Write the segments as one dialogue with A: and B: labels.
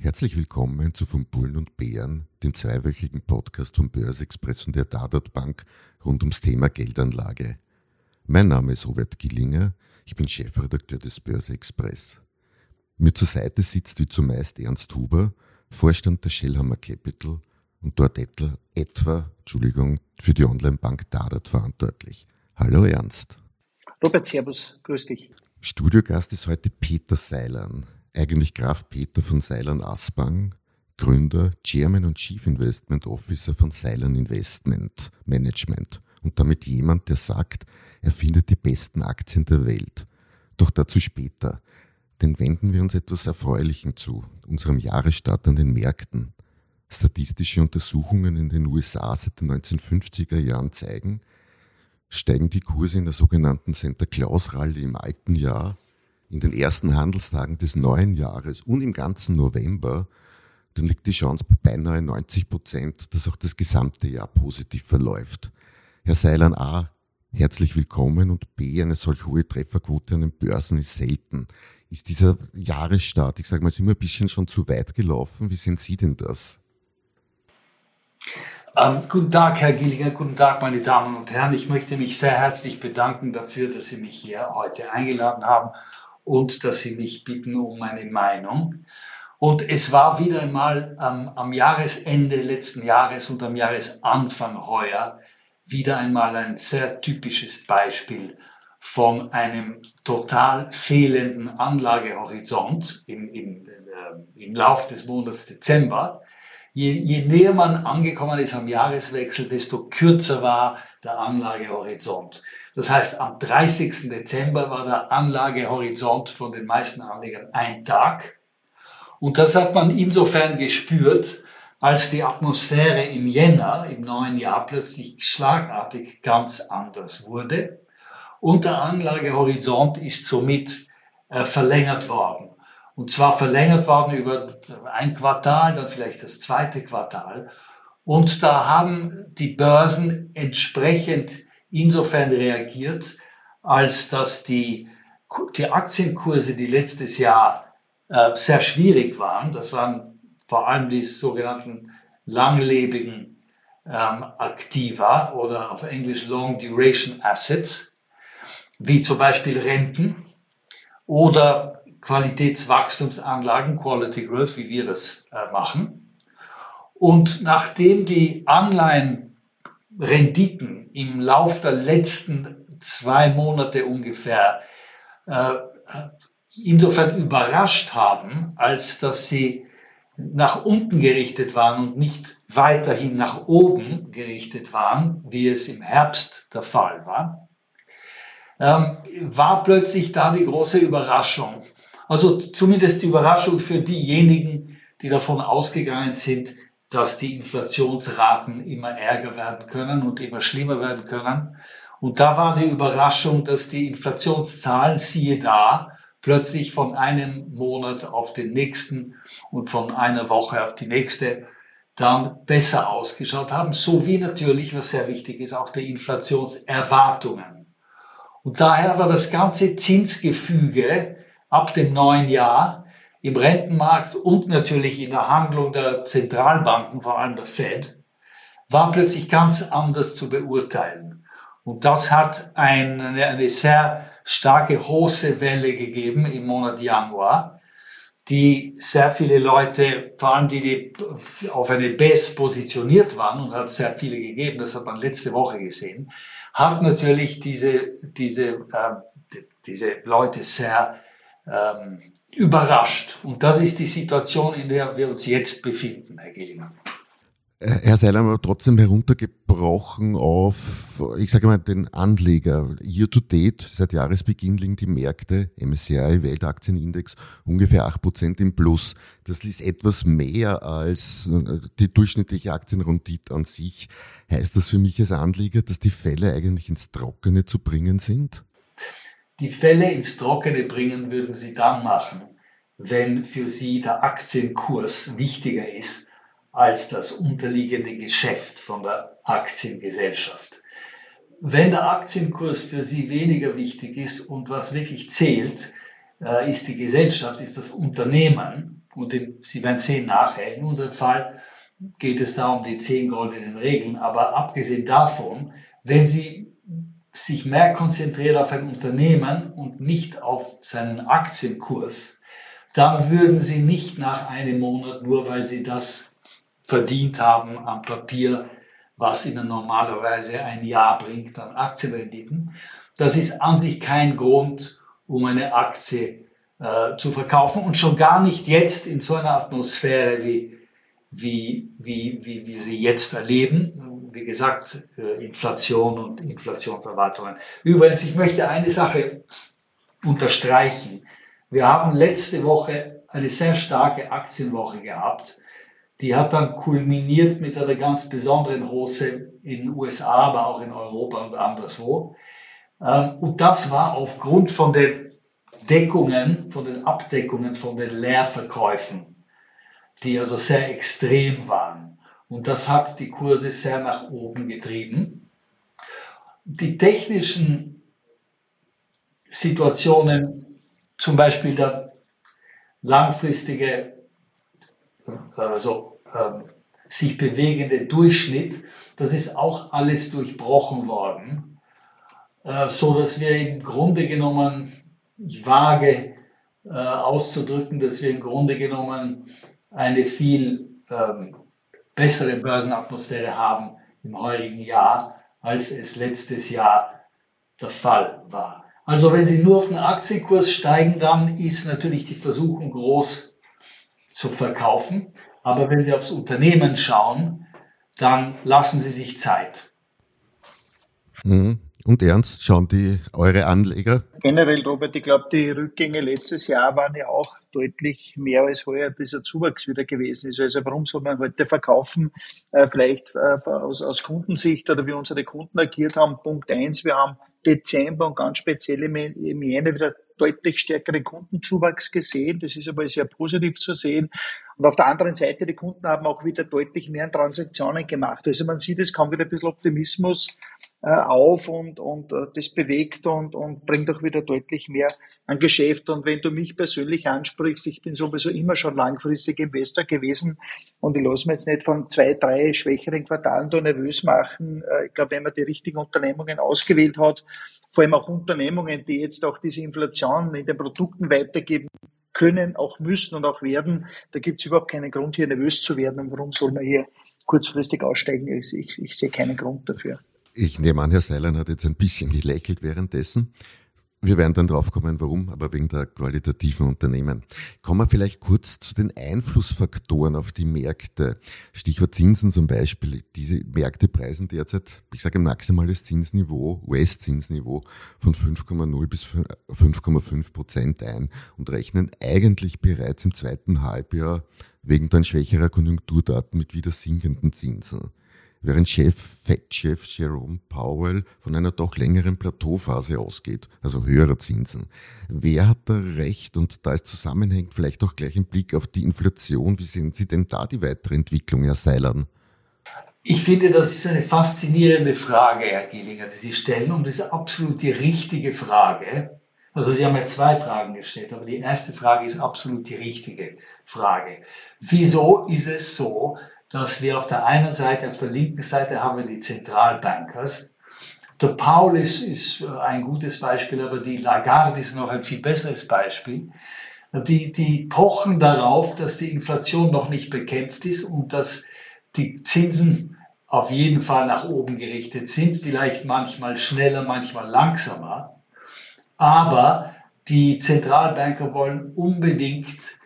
A: Herzlich willkommen zu Von Bullen und Bären, dem zweiwöchigen Podcast von Börse-Express und der Dadat Bank rund ums Thema Geldanlage. Mein Name ist Robert Gillinger, ich bin Chefredakteur des Börse-Express. Mir zur Seite sitzt wie zumeist Ernst Huber, Vorstand der Shellhammer Capital und dort etwa, Entschuldigung, für die Online-Bank Dadat verantwortlich. Hallo Ernst.
B: Robert, Servus, grüß dich.
A: Studiogast ist heute Peter Seilern eigentlich Graf Peter von Seilern Aspang, Gründer, Chairman und Chief Investment Officer von Seilern Investment Management und damit jemand, der sagt, er findet die besten Aktien der Welt. Doch dazu später. Denn wenden wir uns etwas Erfreulichem zu, unserem Jahresstart an den Märkten. Statistische Untersuchungen in den USA seit den 1950er Jahren zeigen, steigen die Kurse in der sogenannten Santa Claus Rallye im alten Jahr in den ersten Handelstagen des neuen Jahres und im ganzen November, dann liegt die Chance bei beinahe 90 Prozent, dass auch das gesamte Jahr positiv verläuft. Herr Seilan A., herzlich willkommen und B, eine solch hohe Trefferquote an den Börsen ist selten. Ist dieser Jahresstart, ich sage mal, ist immer ein bisschen schon zu weit gelaufen? Wie sehen Sie denn das?
C: Ähm, guten Tag, Herr Gillinger, guten Tag, meine Damen und Herren. Ich möchte mich sehr herzlich bedanken dafür, dass Sie mich hier heute eingeladen haben und dass Sie mich bitten um meine Meinung. Und es war wieder einmal ähm, am Jahresende letzten Jahres und am Jahresanfang heuer wieder einmal ein sehr typisches Beispiel von einem total fehlenden Anlagehorizont im, im, äh, im Lauf des Monats Dezember. Je, je näher man angekommen ist am Jahreswechsel, desto kürzer war der Anlagehorizont. Das heißt, am 30. Dezember war der Anlagehorizont von den meisten Anlegern ein Tag. Und das hat man insofern gespürt, als die Atmosphäre im Jänner, im neuen Jahr, plötzlich schlagartig ganz anders wurde. Und der Anlagehorizont ist somit äh, verlängert worden. Und zwar verlängert worden über ein Quartal, dann vielleicht das zweite Quartal. Und da haben die Börsen entsprechend insofern reagiert, als dass die, die Aktienkurse, die letztes Jahr äh, sehr schwierig waren, das waren vor allem die sogenannten langlebigen ähm, Aktiva oder auf Englisch Long Duration Assets, wie zum Beispiel Renten oder Qualitätswachstumsanlagen, Quality Growth, wie wir das äh, machen. Und nachdem die Anleihen Renditen im Lauf der letzten zwei Monate ungefähr äh, insofern überrascht haben, als dass sie nach unten gerichtet waren und nicht weiterhin nach oben gerichtet waren, wie es im Herbst der Fall war, ähm, war plötzlich da die große Überraschung. Also zumindest die Überraschung für diejenigen, die davon ausgegangen sind, dass die Inflationsraten immer ärger werden können und immer schlimmer werden können. Und da war die Überraschung, dass die Inflationszahlen, siehe da, plötzlich von einem Monat auf den nächsten und von einer Woche auf die nächste dann besser ausgeschaut haben, sowie natürlich, was sehr wichtig ist, auch die Inflationserwartungen. Und daher war das ganze Zinsgefüge ab dem neuen Jahr im Rentenmarkt und natürlich in der Handlung der Zentralbanken, vor allem der Fed, war plötzlich ganz anders zu beurteilen. Und das hat eine, eine sehr starke große Welle gegeben im Monat Januar, die sehr viele Leute, vor allem die, die auf eine BES positioniert waren und hat sehr viele gegeben, das hat man letzte Woche gesehen, hat natürlich diese, diese, äh, diese Leute sehr ähm, überrascht. Und das ist die Situation, in der wir uns jetzt befinden, Herr Gillinger.
A: Äh, Herr Seiler, aber trotzdem heruntergebrochen auf, ich sage mal, den Anleger. Year to date, seit Jahresbeginn liegen die Märkte, MSCI Weltaktienindex, ungefähr acht Prozent im Plus. Das ist etwas mehr als äh, die durchschnittliche Aktienrendite an sich. Heißt das für mich als Anleger, dass die Fälle eigentlich ins Trockene zu bringen sind?
C: Die Fälle ins Trockene bringen würden Sie dann machen, wenn für Sie der Aktienkurs wichtiger ist als das unterliegende Geschäft von der Aktiengesellschaft. Wenn der Aktienkurs für Sie weniger wichtig ist und was wirklich zählt, äh, ist die Gesellschaft, ist das Unternehmen. Und Sie werden sehen nachher, in unserem Fall geht es da um die zehn goldenen Regeln. Aber abgesehen davon, wenn Sie sich mehr konzentriert auf ein Unternehmen und nicht auf seinen Aktienkurs, dann würden Sie nicht nach einem Monat, nur weil Sie das verdient haben am Papier, was ihnen normalerweise ein Jahr bringt an Aktienrenditen. Das ist an sich kein Grund, um eine Aktie äh, zu verkaufen und schon gar nicht jetzt in so einer Atmosphäre wie, wie, wie, wie wir sie jetzt erleben. Wie gesagt, äh, Inflation und Inflationserwartungen. Übrigens, ich möchte eine Sache unterstreichen. Wir haben letzte Woche eine sehr starke Aktienwoche gehabt die hat dann kulminiert mit einer ganz besonderen Hose in den USA, aber auch in Europa und anderswo. Ähm, und das war aufgrund von den Deckungen, von den Abdeckungen, von den Leerverkäufen, die also sehr extrem waren. Und das hat die Kurse sehr nach oben getrieben. Die technischen Situationen, zum Beispiel der langfristige also ähm, sich bewegende Durchschnitt, das ist auch alles durchbrochen worden, äh, so dass wir im Grunde genommen, ich wage äh, auszudrücken, dass wir im Grunde genommen eine viel ähm, bessere Börsenatmosphäre haben im heurigen Jahr, als es letztes Jahr der Fall war. Also wenn Sie nur auf den Aktienkurs steigen, dann ist natürlich die Versuchung groß, zu verkaufen. Aber wenn Sie aufs Unternehmen schauen, dann lassen Sie sich Zeit.
A: Mhm. Und ernst schauen die eure Anleger?
B: Generell, Robert, ich glaube, die Rückgänge letztes Jahr waren ja auch deutlich mehr als heuer dieser Zuwachs wieder gewesen ist. Also warum soll man heute verkaufen? Äh, vielleicht äh, aus, aus Kundensicht oder wie unsere Kunden agiert haben. Punkt eins, wir haben Dezember und ganz speziell im Jänner wieder deutlich stärkeren Kundenzuwachs gesehen. Das ist aber sehr positiv zu sehen. Und auf der anderen Seite, die Kunden haben auch wieder deutlich mehr Transaktionen gemacht. Also man sieht, es kommt wieder ein bisschen Optimismus äh, auf und, und äh, das bewegt und, und bringt auch wieder deutlich mehr an Geschäft. Und wenn du mich persönlich ansprichst, ich bin sowieso immer schon langfristig Investor gewesen und ich lasse mir jetzt nicht von zwei, drei schwächeren Quartalen da nervös machen. Äh, ich glaube, wenn man die richtigen Unternehmungen ausgewählt hat, vor allem auch Unternehmungen, die jetzt auch diese Inflation in den Produkten weitergeben können, auch müssen und auch werden. Da gibt es überhaupt keinen Grund, hier nervös zu werden. Und warum soll man hier kurzfristig aussteigen? Ich, ich, ich sehe keinen Grund dafür.
A: Ich nehme an, Herr Seilern hat jetzt ein bisschen gelächelt währenddessen. Wir werden dann draufkommen, warum, aber wegen der qualitativen Unternehmen. Kommen wir vielleicht kurz zu den Einflussfaktoren auf die Märkte. Stichwort Zinsen zum Beispiel. Diese Märkte preisen derzeit, ich sage maximales Zinsniveau, US-Zinsniveau von 5,0 bis 5,5 Prozent ein und rechnen eigentlich bereits im zweiten Halbjahr wegen dann schwächerer Konjunkturdaten mit wieder sinkenden Zinsen während Chef, Fed-Chef Jerome Powell von einer doch längeren Plateauphase ausgeht, also höherer Zinsen. Wer hat da recht? Und da es zusammenhängt, vielleicht auch gleich im Blick auf die Inflation. Wie sehen Sie denn da die weitere Entwicklung, Herr Seilern?
C: Ich finde, das ist eine faszinierende Frage, Herr Gillinger, die Sie stellen, und das ist absolut die richtige Frage. Also Sie haben ja zwei Fragen gestellt, aber die erste Frage ist absolut die richtige Frage. Wieso ist es so, dass wir auf der einen Seite, auf der linken Seite haben wir die Zentralbankers. Der Paul ist, ist ein gutes Beispiel, aber die Lagarde ist noch ein viel besseres Beispiel. Die, die pochen darauf, dass die Inflation noch nicht bekämpft ist und dass die Zinsen auf jeden Fall nach oben gerichtet sind, vielleicht manchmal schneller, manchmal langsamer. Aber die Zentralbanker wollen unbedingt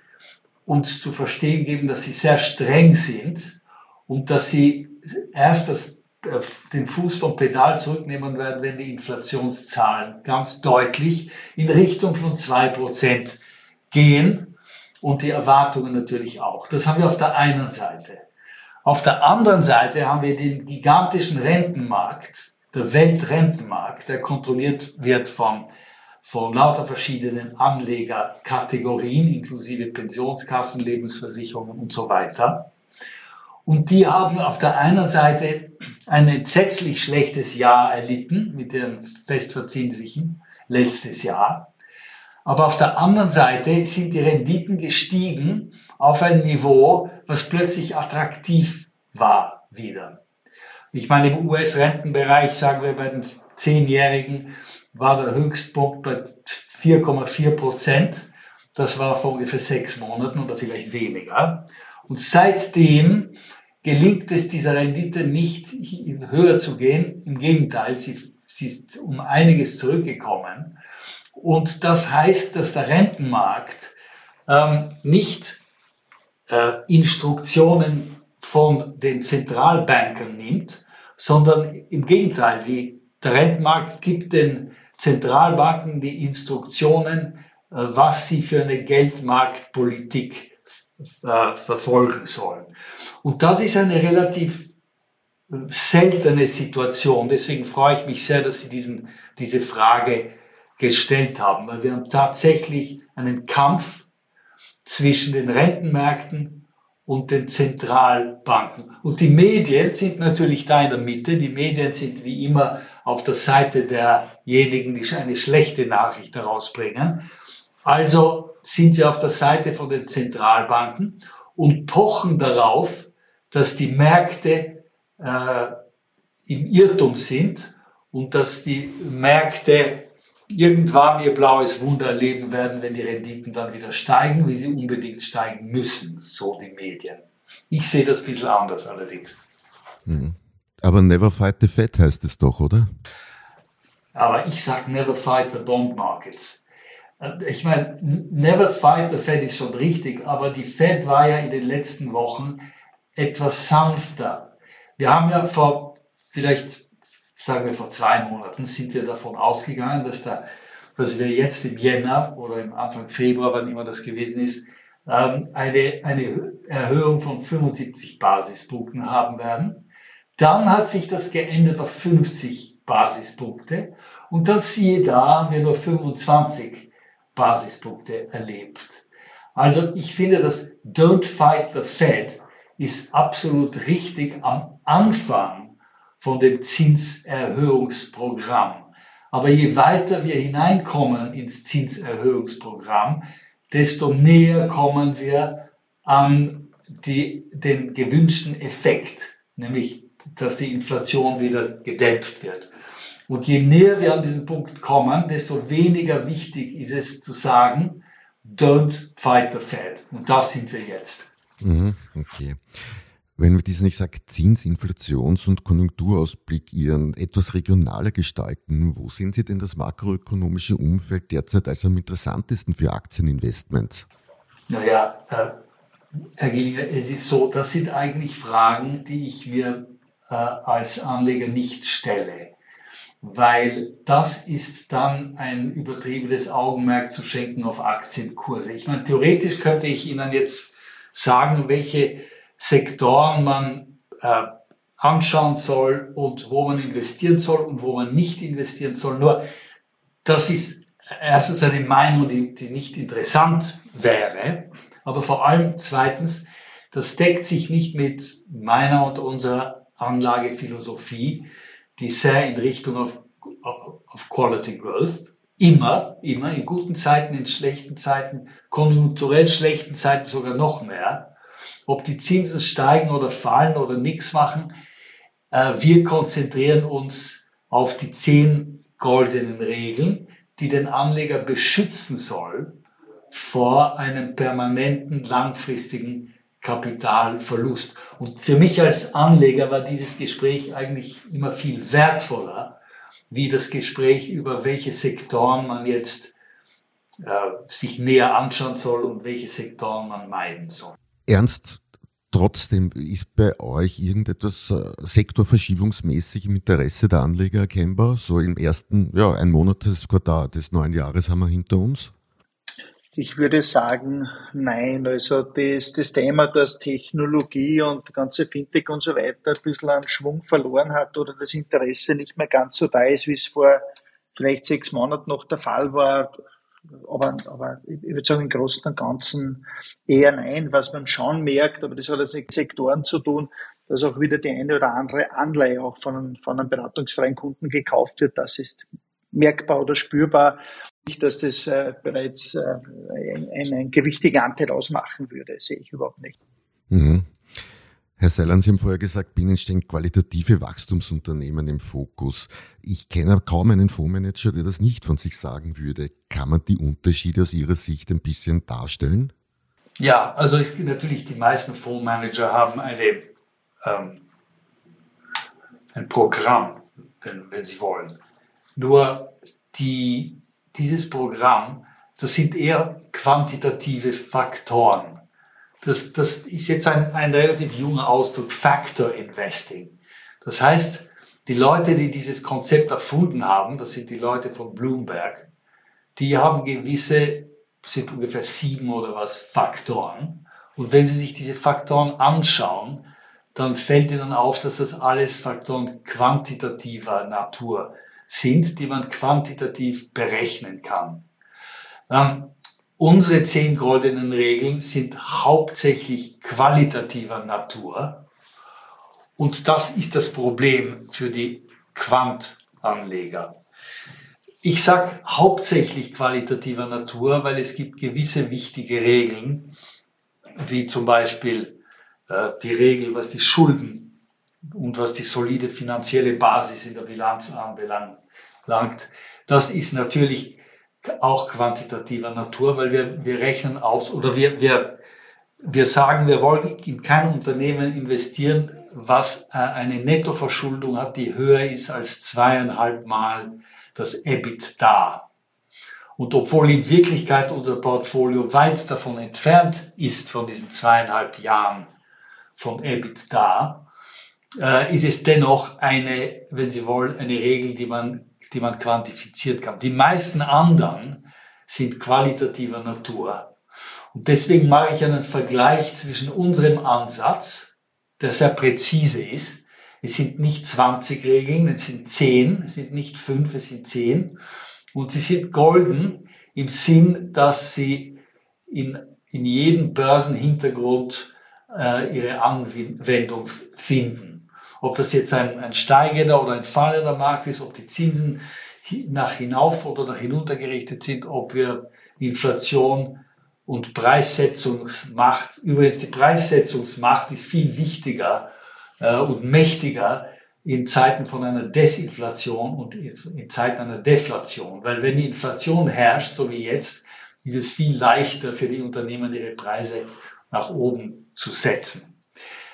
C: uns zu verstehen geben, dass sie sehr streng sind und dass sie erst das, äh, den Fuß vom Pedal zurücknehmen werden, wenn die Inflationszahlen ganz deutlich in Richtung von zwei Prozent gehen und die Erwartungen natürlich auch. Das haben wir auf der einen Seite. Auf der anderen Seite haben wir den gigantischen Rentenmarkt, der Weltrentenmarkt, der kontrolliert wird von, von lauter verschiedenen Anlegerkategorien, inklusive Pensionskassen, Lebensversicherungen und so weiter. Und die haben auf der einen Seite ein entsetzlich schlechtes Jahr erlitten mit den festverzinslichen letztes Jahr. Aber auf der anderen Seite sind die Renditen gestiegen auf ein Niveau, was plötzlich attraktiv war wieder. Ich meine, im US-Rentenbereich, sagen wir bei den Zehnjährigen, war der Höchstpunkt bei 4,4 Prozent. Das war vor ungefähr sechs Monaten oder vielleicht weniger. Und seitdem gelingt es dieser Rendite nicht höher zu gehen. Im Gegenteil, sie, sie ist um einiges zurückgekommen. Und das heißt, dass der Rentenmarkt ähm, nicht äh, Instruktionen von den Zentralbankern nimmt, sondern im Gegenteil, die, der Rentenmarkt gibt den Zentralbanken die Instruktionen, äh, was sie für eine Geldmarktpolitik äh, verfolgen sollen. Und das ist eine relativ äh, seltene Situation. Deswegen freue ich mich sehr, dass Sie diesen, diese Frage gestellt haben, weil wir haben tatsächlich einen Kampf zwischen den Rentenmärkten und den Zentralbanken. Und die Medien sind natürlich da in der Mitte. Die Medien sind wie immer auf der Seite derjenigen, die eine schlechte Nachricht herausbringen. Also sind sie auf der Seite von den Zentralbanken und pochen darauf, dass die Märkte äh, im Irrtum sind und dass die Märkte irgendwann ihr blaues Wunder erleben werden, wenn die Renditen dann wieder steigen, wie sie unbedingt steigen müssen, so die Medien. Ich sehe das ein bisschen anders allerdings.
A: Mhm. Aber never fight the Fed heißt es doch, oder?
C: Aber ich sage never fight the bond markets. Äh, ich meine, never fight the Fed ist schon richtig, aber die Fed war ja in den letzten Wochen etwas sanfter. Wir haben ja vor, vielleicht sagen wir vor zwei Monaten, sind wir davon ausgegangen, dass, da, dass wir jetzt im Jänner oder im Anfang Februar, wann immer das gewesen ist, ähm, eine, eine Erhöhung von 75 Basispunkten haben werden. Dann hat sich das geändert auf 50 Basispunkte und dann siehe da, haben wir nur 25 Basispunkte erlebt. Also ich finde, das Don't Fight the Fed ist absolut richtig am Anfang von dem Zinserhöhungsprogramm. Aber je weiter wir hineinkommen ins Zinserhöhungsprogramm, desto näher kommen wir an die, den gewünschten Effekt, nämlich dass die Inflation wieder gedämpft wird. Und je näher wir an diesen Punkt kommen, desto weniger wichtig ist es zu sagen, don't fight the Fed. Und da sind wir jetzt.
A: Mhm, okay. Wenn wir diesen, ich sage, Zins-, Inflations- und Konjunkturausblick Ihren etwas regionaler gestalten, wo sehen Sie denn das makroökonomische Umfeld derzeit als am interessantesten für Aktieninvestments?
C: Naja, äh, Herr Gillinger, es ist so, das sind eigentlich Fragen, die ich mir äh, als Anleger nicht stelle weil das ist dann ein übertriebenes Augenmerk zu schenken auf Aktienkurse. Ich meine, theoretisch könnte ich Ihnen jetzt sagen, welche Sektoren man äh, anschauen soll und wo man investieren soll und wo man nicht investieren soll. Nur das ist erstens eine Meinung, die, die nicht interessant wäre, aber vor allem zweitens, das deckt sich nicht mit meiner und unserer Anlagephilosophie, die sehr in Richtung auf, auf Quality Growth, immer, immer, in guten Zeiten, in schlechten Zeiten, konjunkturell schlechten Zeiten sogar noch mehr. Ob die Zinsen steigen oder fallen oder nichts machen, äh, wir konzentrieren uns auf die zehn goldenen Regeln, die den Anleger beschützen soll vor einem permanenten, langfristigen Kapitalverlust. Und für mich als Anleger war dieses Gespräch eigentlich immer viel wertvoller, wie das Gespräch über welche Sektoren man jetzt äh, sich näher anschauen soll und welche Sektoren man meiden soll.
A: Ernst, Trotzdem ist bei euch irgendetwas äh, sektorverschiebungsmäßig im Interesse der Anleger erkennbar? So im ersten, ja, ein Monat des Quartal des neuen Jahres haben wir hinter uns.
B: Ich würde sagen, nein. Also das, das Thema, dass Technologie und ganze Fintech und so weiter ein bisschen an Schwung verloren hat oder das Interesse nicht mehr ganz so da ist, wie es vor vielleicht sechs Monaten noch der Fall war. Aber, aber ich würde sagen, im Großen und Ganzen eher nein. Was man schon merkt, aber das hat jetzt mit Sektoren zu tun, dass auch wieder die eine oder andere Anleihe auch von, von einem beratungsfreien Kunden gekauft wird. Das ist merkbar oder spürbar. Nicht, dass das äh, bereits äh, ein, ein gewichtiger Anteil ausmachen würde, sehe ich überhaupt nicht.
A: Mhm. Herr Seiland, Sie haben vorher gesagt, Bienen stehen qualitative Wachstumsunternehmen im Fokus. Ich kenne kaum einen Fondsmanager, der das nicht von sich sagen würde. Kann man die Unterschiede aus Ihrer Sicht ein bisschen darstellen?
C: Ja, also es, natürlich die meisten Fondsmanager haben eine, ähm, ein Programm, wenn, wenn sie wollen. Nur die, dieses Programm, das sind eher quantitative Faktoren. Das, das ist jetzt ein, ein relativ junger Ausdruck, Factor Investing. Das heißt, die Leute, die dieses Konzept erfunden haben, das sind die Leute von Bloomberg, die haben gewisse, sind ungefähr sieben oder was Faktoren. Und wenn Sie sich diese Faktoren anschauen, dann fällt Ihnen auf, dass das alles Faktoren quantitativer Natur sind, die man quantitativ berechnen kann. Ähm, unsere zehn goldenen Regeln sind hauptsächlich qualitativer Natur. Und das ist das Problem für die Quantanleger. Ich sage hauptsächlich qualitativer Natur, weil es gibt gewisse wichtige Regeln, wie zum Beispiel äh, die Regel, was die Schulden und was die solide finanzielle Basis in der Bilanz anbelangt, langt. Das ist natürlich auch quantitativer Natur, weil wir, wir rechnen aus oder wir, wir, wir sagen, wir wollen in kein Unternehmen investieren, was äh, eine Nettoverschuldung hat, die höher ist als zweieinhalb Mal das EBITDA. Und obwohl in Wirklichkeit unser Portfolio weit davon entfernt ist, von diesen zweieinhalb Jahren von EBITDA, äh, ist es dennoch eine, wenn Sie wollen, eine Regel, die man die man quantifizieren kann. Die meisten anderen sind qualitativer Natur. Und deswegen mache ich einen Vergleich zwischen unserem Ansatz, der sehr präzise ist. Es sind nicht 20 Regeln, es sind 10, es sind nicht 5, es sind 10. Und sie sind golden im Sinn, dass sie in, in jedem Börsenhintergrund äh, ihre Anwendung finden. Ob das jetzt ein, ein steigender oder ein fallender Markt ist, ob die Zinsen nach hinauf oder nach hinunter gerichtet sind, ob wir Inflation und Preissetzungsmacht, übrigens die Preissetzungsmacht ist viel wichtiger äh, und mächtiger in Zeiten von einer Desinflation und in Zeiten einer Deflation. Weil wenn die Inflation herrscht, so wie jetzt, ist es viel leichter für die Unternehmen, ihre Preise nach oben zu setzen.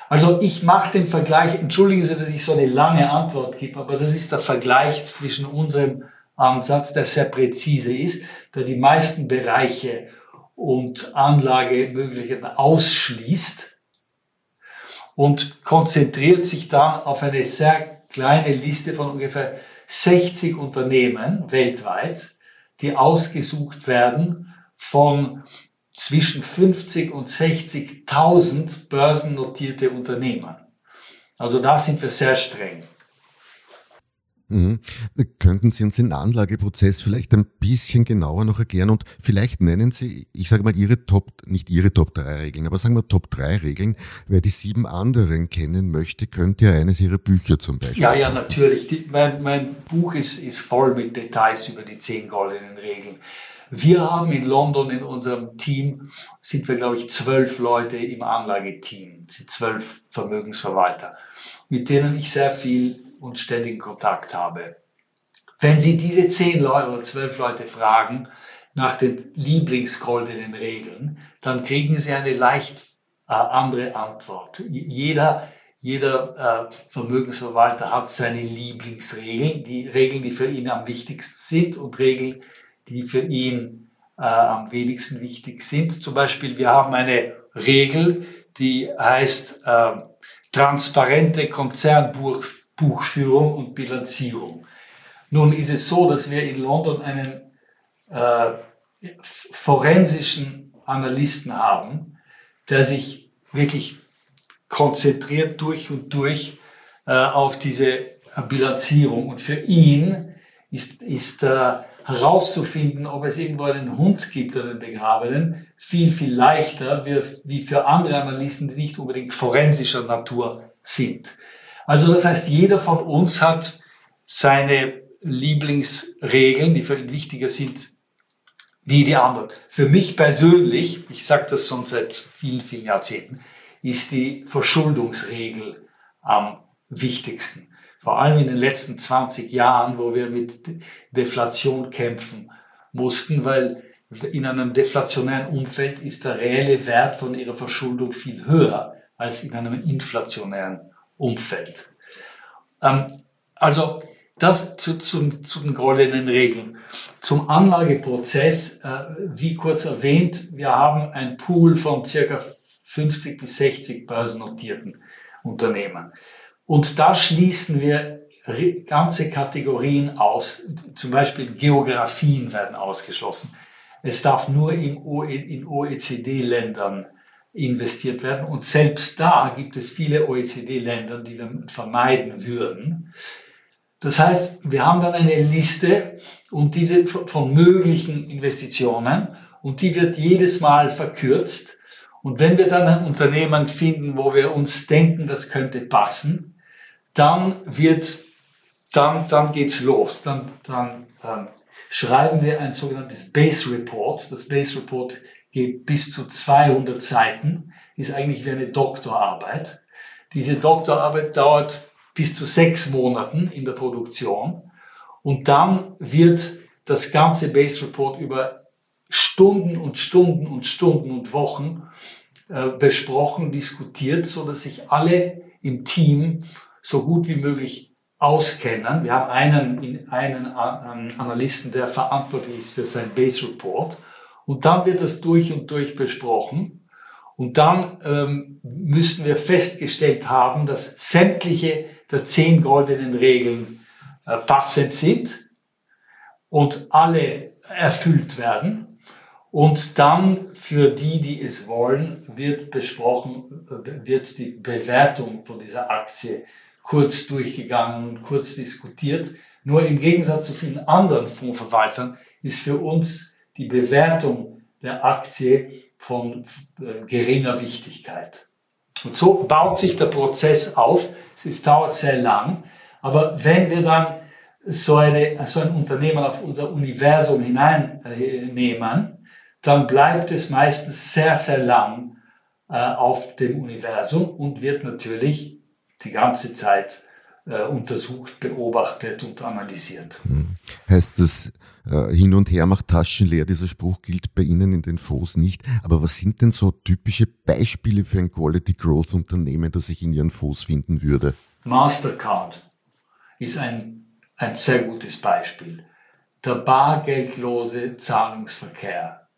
C: Also ich mache den Vergleich, entschuldigen Sie, dass ich so eine lange Antwort gebe, aber das ist der Vergleich zwischen unserem Ansatz, der sehr präzise ist, der die meisten Bereiche und Anlagemöglichkeiten ausschließt und konzentriert sich dann auf eine sehr kleine Liste von ungefähr 60 Unternehmen weltweit, die ausgesucht werden von zwischen 50 und 60.000 börsennotierte Unternehmen. Also da sind wir sehr streng.
A: Mhm. Könnten Sie uns den Anlageprozess vielleicht ein bisschen genauer noch erklären und vielleicht nennen Sie, ich sage mal, Ihre Top, nicht Ihre Top 3 Regeln, aber sagen wir Top 3 Regeln. Wer die sieben anderen kennen möchte, könnte ja eines Ihrer Bücher zum Beispiel.
C: Ja, ja, natürlich. Die, mein, mein Buch ist, ist voll mit Details über die zehn goldenen Regeln. Wir haben in London in unserem Team, sind wir, glaube ich, zwölf Leute im Anlageteam, sind zwölf Vermögensverwalter, mit denen ich sehr viel und ständigen Kontakt habe. Wenn Sie diese zehn Leute oder zwölf Leute fragen nach den Lieblingsgoldenen Regeln, dann kriegen Sie eine leicht äh, andere Antwort. Jeder, jeder äh, Vermögensverwalter hat seine Lieblingsregeln, die Regeln, die für ihn am wichtigsten sind und Regeln, die für ihn äh, am wenigsten wichtig sind. Zum Beispiel, wir haben eine Regel, die heißt äh, transparente Konzernbuchführung und Bilanzierung. Nun ist es so, dass wir in London einen äh, forensischen Analysten haben, der sich wirklich konzentriert durch und durch äh, auf diese Bilanzierung. Und für ihn ist, ist äh, herauszufinden, ob es irgendwo einen Hund gibt, einen Begrabenen, viel, viel leichter wie, für andere Analysten, die nicht unbedingt forensischer Natur sind. Also das heißt, jeder von uns hat seine Lieblingsregeln, die für ihn wichtiger sind wie die anderen. Für mich persönlich, ich sage das schon seit vielen, vielen Jahrzehnten, ist die Verschuldungsregel am wichtigsten. Vor allem in den letzten 20 Jahren, wo wir mit Deflation kämpfen mussten, weil in einem deflationären Umfeld ist der reelle Wert von ihrer Verschuldung viel höher als in einem inflationären Umfeld. Ähm, also das zu, zu, zu den goldenen Regeln. Zum Anlageprozess, äh, wie kurz erwähnt, wir haben ein Pool von circa 50 bis 60 börsennotierten Unternehmen. Und da schließen wir ganze Kategorien aus. Zum Beispiel Geografien werden ausgeschlossen. Es darf nur in OECD-Ländern investiert werden. Und selbst da gibt es viele OECD-Länder, die wir vermeiden würden. Das heißt, wir haben dann eine Liste und diese von möglichen Investitionen und die wird jedes Mal verkürzt. Und wenn wir dann ein Unternehmen finden, wo wir uns denken, das könnte passen, dann wird, dann, dann geht's los. Dann, dann ähm, schreiben wir ein sogenanntes Base Report. Das Base Report geht bis zu 200 Seiten, ist eigentlich wie eine Doktorarbeit. Diese Doktorarbeit dauert bis zu sechs Monaten in der Produktion. Und dann wird das ganze Base Report über Stunden und Stunden und Stunden und Wochen äh, besprochen, diskutiert, so dass sich alle im Team so gut wie möglich auskennen. Wir haben einen, einen Analysten, der verantwortlich ist für sein Base Report. Und dann wird das durch und durch besprochen. Und dann ähm, müssten wir festgestellt haben, dass sämtliche der zehn goldenen Regeln äh, passend sind und alle erfüllt werden. Und dann für die, die es wollen, wird besprochen, äh, wird die Bewertung von dieser Aktie kurz durchgegangen und kurz diskutiert. Nur im Gegensatz zu vielen anderen Fondsverwaltern ist für uns die Bewertung der Aktie von äh, geringer Wichtigkeit. Und so baut sich der Prozess auf. Es dauert sehr lang. Aber wenn wir dann so, eine, so ein Unternehmen auf unser Universum hineinnehmen, dann bleibt es meistens sehr, sehr lang äh, auf dem Universum und wird natürlich die ganze Zeit äh, untersucht, beobachtet und analysiert.
A: Hm. Heißt das, äh, hin und her macht Taschen leer, dieser Spruch gilt bei Ihnen in den Fonds nicht. Aber was sind denn so typische Beispiele für ein Quality Growth Unternehmen, das ich in Ihren Fonds finden würde?
C: Mastercard ist ein, ein sehr gutes Beispiel. Der bargeldlose Zahlungsverkehr,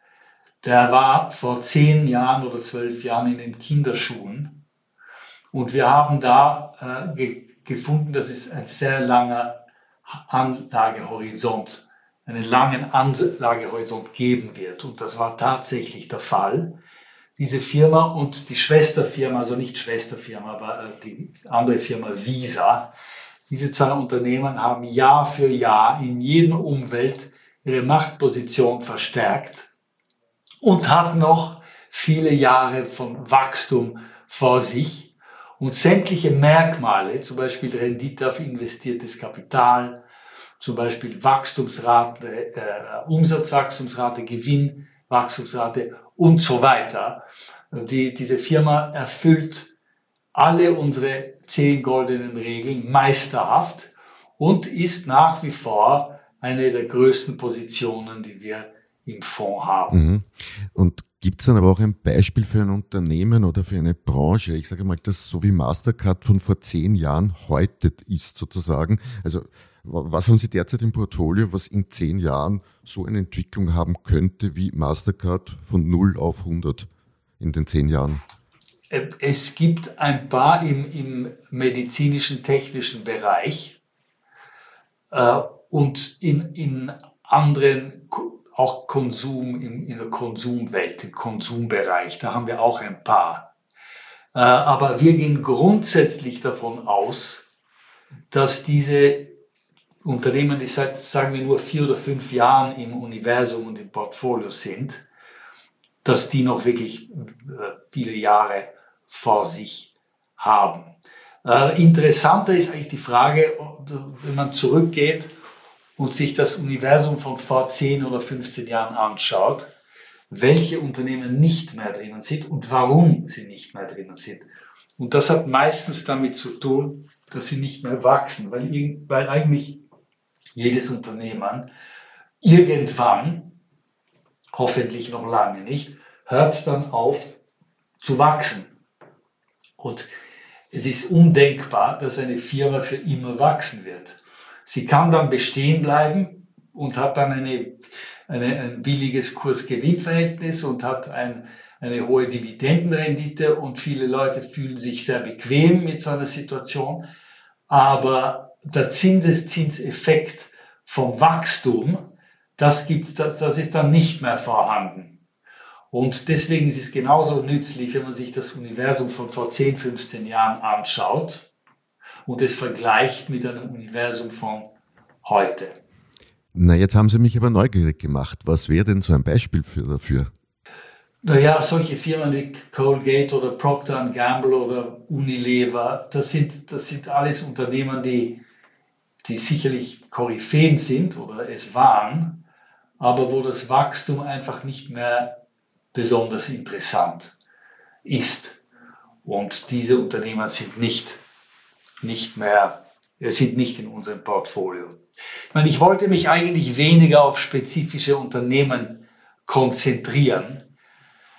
C: der war vor zehn Jahren oder zwölf Jahren in den Kinderschuhen. Und wir haben da äh, ge gefunden, dass es ein sehr langer Anlagehorizont einen langen Anlagehorizont geben wird. Und das war tatsächlich der Fall. Diese Firma und die Schwesterfirma, also nicht Schwesterfirma, aber äh, die andere Firma Visa, diese zwei Unternehmen haben Jahr für Jahr in jedem Umwelt ihre Machtposition verstärkt und hatten noch viele Jahre von Wachstum vor sich. Und sämtliche Merkmale, zum Beispiel Rendite auf investiertes Kapital, zum Beispiel Wachstumsrate, äh, Umsatzwachstumsrate, Gewinnwachstumsrate und so weiter. Die, diese Firma erfüllt alle unsere zehn goldenen Regeln meisterhaft und ist nach wie vor eine der größten Positionen, die wir im Fonds haben.
A: Mhm. Und gibt es dann aber auch ein Beispiel für ein Unternehmen oder für eine Branche? Ich sage mal, das so wie Mastercard von vor zehn Jahren heute ist sozusagen. Also was haben Sie derzeit im Portfolio, was in zehn Jahren so eine Entwicklung haben könnte wie Mastercard von 0 auf 100 in den zehn Jahren?
C: äh, es gibt ein paar im, im medizinischen, technischen Bereich äh, und in, in anderen, auch Konsum, in, in der Konsumwelt, im Konsumbereich, da haben wir auch ein paar. Äh, aber wir gehen grundsätzlich davon aus, dass diese Unternehmen, die seit, sagen wir, nur vier oder fünf Jahren im Universum und im Portfolio sind, dass die noch wirklich äh, viele Jahre vor sich haben. Äh, interessanter ist eigentlich die Frage, wenn man zurückgeht und sich das Universum von vor 10 oder 15 Jahren anschaut, welche Unternehmen nicht mehr drinnen sind und warum sie nicht mehr drinnen sind. Und das hat meistens damit zu tun, dass sie nicht mehr wachsen, weil, weil eigentlich jedes Unternehmen irgendwann, hoffentlich noch lange nicht, hört dann auf zu wachsen. Und es ist undenkbar, dass eine Firma für immer wachsen wird. Sie kann dann bestehen bleiben und hat dann eine, eine, ein billiges Kurs-Gewinn-Verhältnis und hat ein, eine hohe Dividendenrendite und viele Leute fühlen sich sehr bequem mit so einer Situation. Aber der Zinseszinseffekt vom Wachstum, das, gibt, das ist dann nicht mehr vorhanden. Und deswegen ist es genauso nützlich, wenn man sich das Universum von vor 10, 15 Jahren anschaut und es vergleicht mit einem Universum von heute.
A: Na, jetzt haben Sie mich aber neugierig gemacht. Was wäre denn so ein Beispiel für dafür?
C: Naja, solche Firmen wie Colgate oder Procter Gamble oder Unilever, das sind, das sind alles Unternehmen, die, die sicherlich Koryphäen sind oder es waren, aber wo das Wachstum einfach nicht mehr besonders interessant ist. Und diese Unternehmen sind nicht, nicht mehr, sind nicht in unserem Portfolio. Ich meine, ich wollte mich eigentlich weniger auf spezifische Unternehmen konzentrieren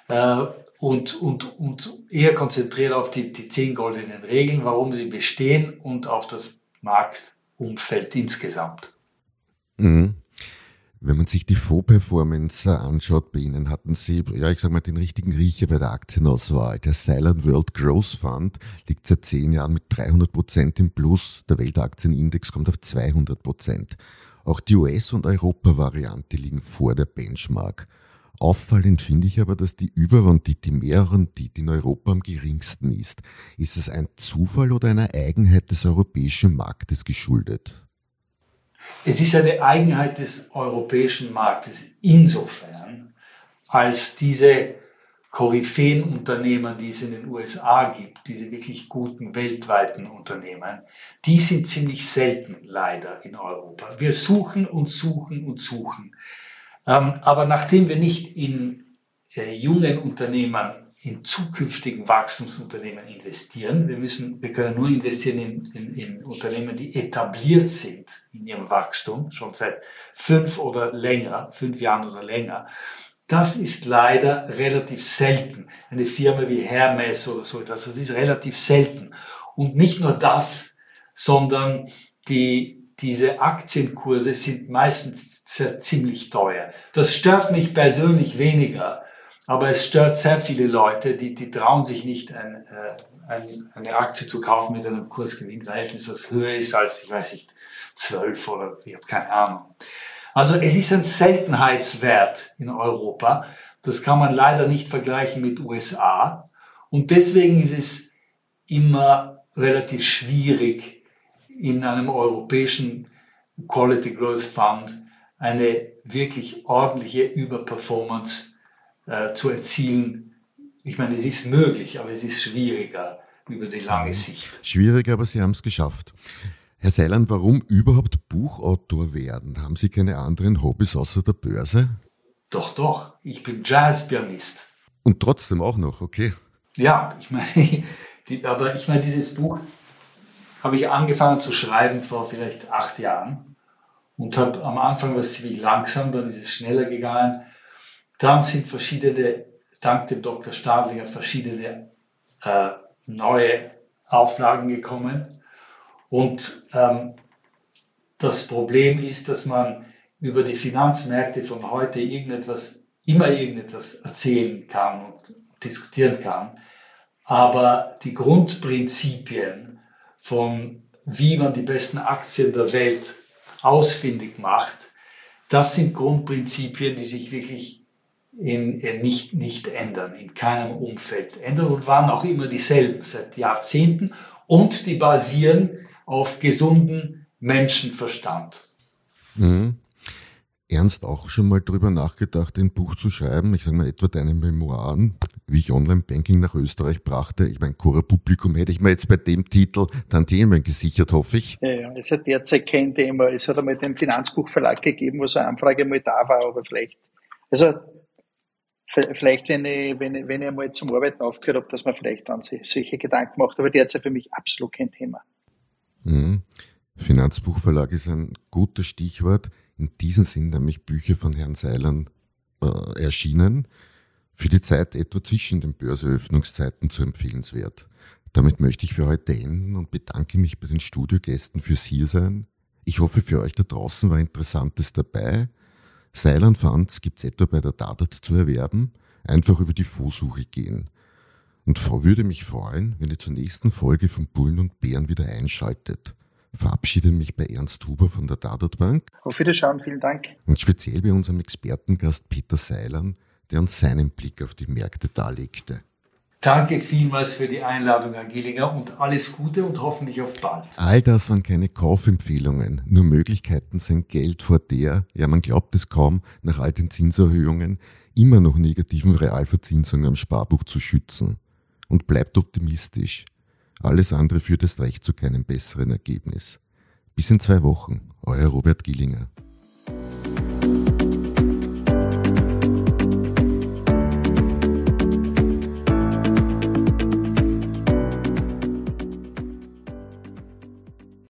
C: äh, und, und, und eher konzentriert auf die, die zehn goldenen Regeln, warum sie bestehen und auf das Marktumfeld insgesamt.
A: Mhm. Wenn man sich die Fonds-Performance anschaut, bei Ihnen hatten Sie, ja, ich sag mal, den richtigen Riecher bei der Aktienauswahl. Der Silent World Growth Fund liegt seit zehn Jahren mit 300 Prozent im Plus. Der Weltaktienindex kommt auf 200 Prozent. Auch die US- und Europa-Variante liegen vor der Benchmark. Auffallend finde ich aber, dass die Überrendite, die Mehrrendite in Europa am geringsten ist. Ist es ein Zufall oder eine Eigenheit des europäischen Marktes geschuldet?
C: Es ist eine Eigenheit des europäischen Marktes insofern, als diese Koryphäenunternehmen, die es in den USA gibt, diese wirklich guten weltweiten Unternehmen, die sind ziemlich selten leider in Europa. Wir suchen und suchen und suchen. Ähm, aber nachdem wir nicht in äh, jungen Unternehmen in zukünftigen Wachstumsunternehmen investieren. Wir müssen, wir können nur investieren in, in, in, Unternehmen, die etabliert sind in ihrem Wachstum, schon seit fünf oder länger, fünf Jahren oder länger. Das ist leider relativ selten. Eine Firma wie Hermes oder so etwas, das ist relativ selten. Und nicht nur das, sondern die, diese Aktienkurse sind meistens ziemlich teuer. Das stört mich persönlich weniger, aber es stört sehr viele Leute, die, die trauen sich nicht, ein, äh, ein, eine Aktie zu kaufen mit einem Kursgewinnverhältnis, das höher ist als, ich weiß nicht, 12 oder ich habe keine Ahnung. Also es ist ein Seltenheitswert in Europa. Das kann man leider nicht vergleichen mit USA. Und deswegen ist es immer relativ schwierig, in einem europäischen Quality Growth Fund eine wirklich ordentliche Überperformance äh, zu erzielen. Ich meine, es ist möglich, aber es ist schwieriger über die lange mhm. Sicht.
A: Schwieriger, aber Sie haben es geschafft. Herr Seiland, warum überhaupt Buchautor werden? Haben Sie keine anderen Hobbys außer der Börse?
C: Doch, doch. Ich bin Jazzpianist.
A: Und trotzdem auch noch, okay.
C: Ja, ich meine, die, aber ich meine, dieses Buch habe ich angefangen zu schreiben vor vielleicht acht Jahren und habe am Anfang was ziemlich langsam, dann ist es schneller gegangen. Dann sind verschiedene, dank dem Dr. Stadlinger, verschiedene äh, neue Auflagen gekommen. Und ähm, das Problem ist, dass man über die Finanzmärkte von heute irgendetwas, immer irgendetwas erzählen kann und diskutieren kann. Aber die Grundprinzipien von wie man die besten Aktien der Welt ausfindig macht, das sind Grundprinzipien, die sich wirklich in, in nicht, nicht ändern, in keinem Umfeld ändern und waren auch immer dieselben seit Jahrzehnten und die basieren auf gesunden Menschenverstand.
A: Mhm. Ernst auch schon mal drüber nachgedacht, ein Buch zu schreiben? Ich sage mal etwa deine Memoiren, wie ich Online-Banking nach Österreich brachte. Ich meine, Cora Publikum hätte ich mir jetzt bei dem Titel Tantiemen gesichert, hoffe ich.
B: Ja, ja, ist ja derzeit kein Thema. Es hat einmal den Finanzbuchverlag gegeben, wo so eine Anfrage mal da war, aber vielleicht, also vielleicht, wenn ich, wenn ich, wenn ich einmal zum Arbeiten aufgehört habe, dass man vielleicht dann solche Gedanken macht, aber derzeit für mich absolut kein Thema.
A: Mhm. Finanzbuchverlag ist ein gutes Stichwort. In diesem Sinn nämlich Bücher von Herrn Seilern äh, erschienen. Für die Zeit etwa zwischen den Börseöffnungszeiten zu empfehlenswert. Damit möchte ich für heute enden und bedanke mich bei den Studiogästen fürs Hiersein. Ich hoffe, für euch da draußen war Interessantes dabei. Seilern Funds gibt's etwa bei der Dadat zu erwerben. Einfach über die Vorsuche gehen. Und würde mich freuen, wenn ihr zur nächsten Folge von Bullen und Bären wieder einschaltet verabschiede mich bei Ernst Huber von der Dadat Bank.
B: Auf Wiederschauen, vielen Dank.
A: Und speziell bei unserem Expertengast Peter Seilern, der uns seinen Blick auf die Märkte darlegte.
C: Danke vielmals für die Einladung, Herr Gillinger, und alles Gute und hoffentlich auf bald.
A: All das waren keine Kaufempfehlungen, nur Möglichkeiten, sein Geld vor der, ja man glaubt es kaum, nach all den Zinserhöhungen, immer noch negativen Realverzinsung am Sparbuch zu schützen. Und bleibt optimistisch. Alles andere führt erst recht zu keinem besseren Ergebnis. Bis in zwei Wochen, euer Robert Gillinger.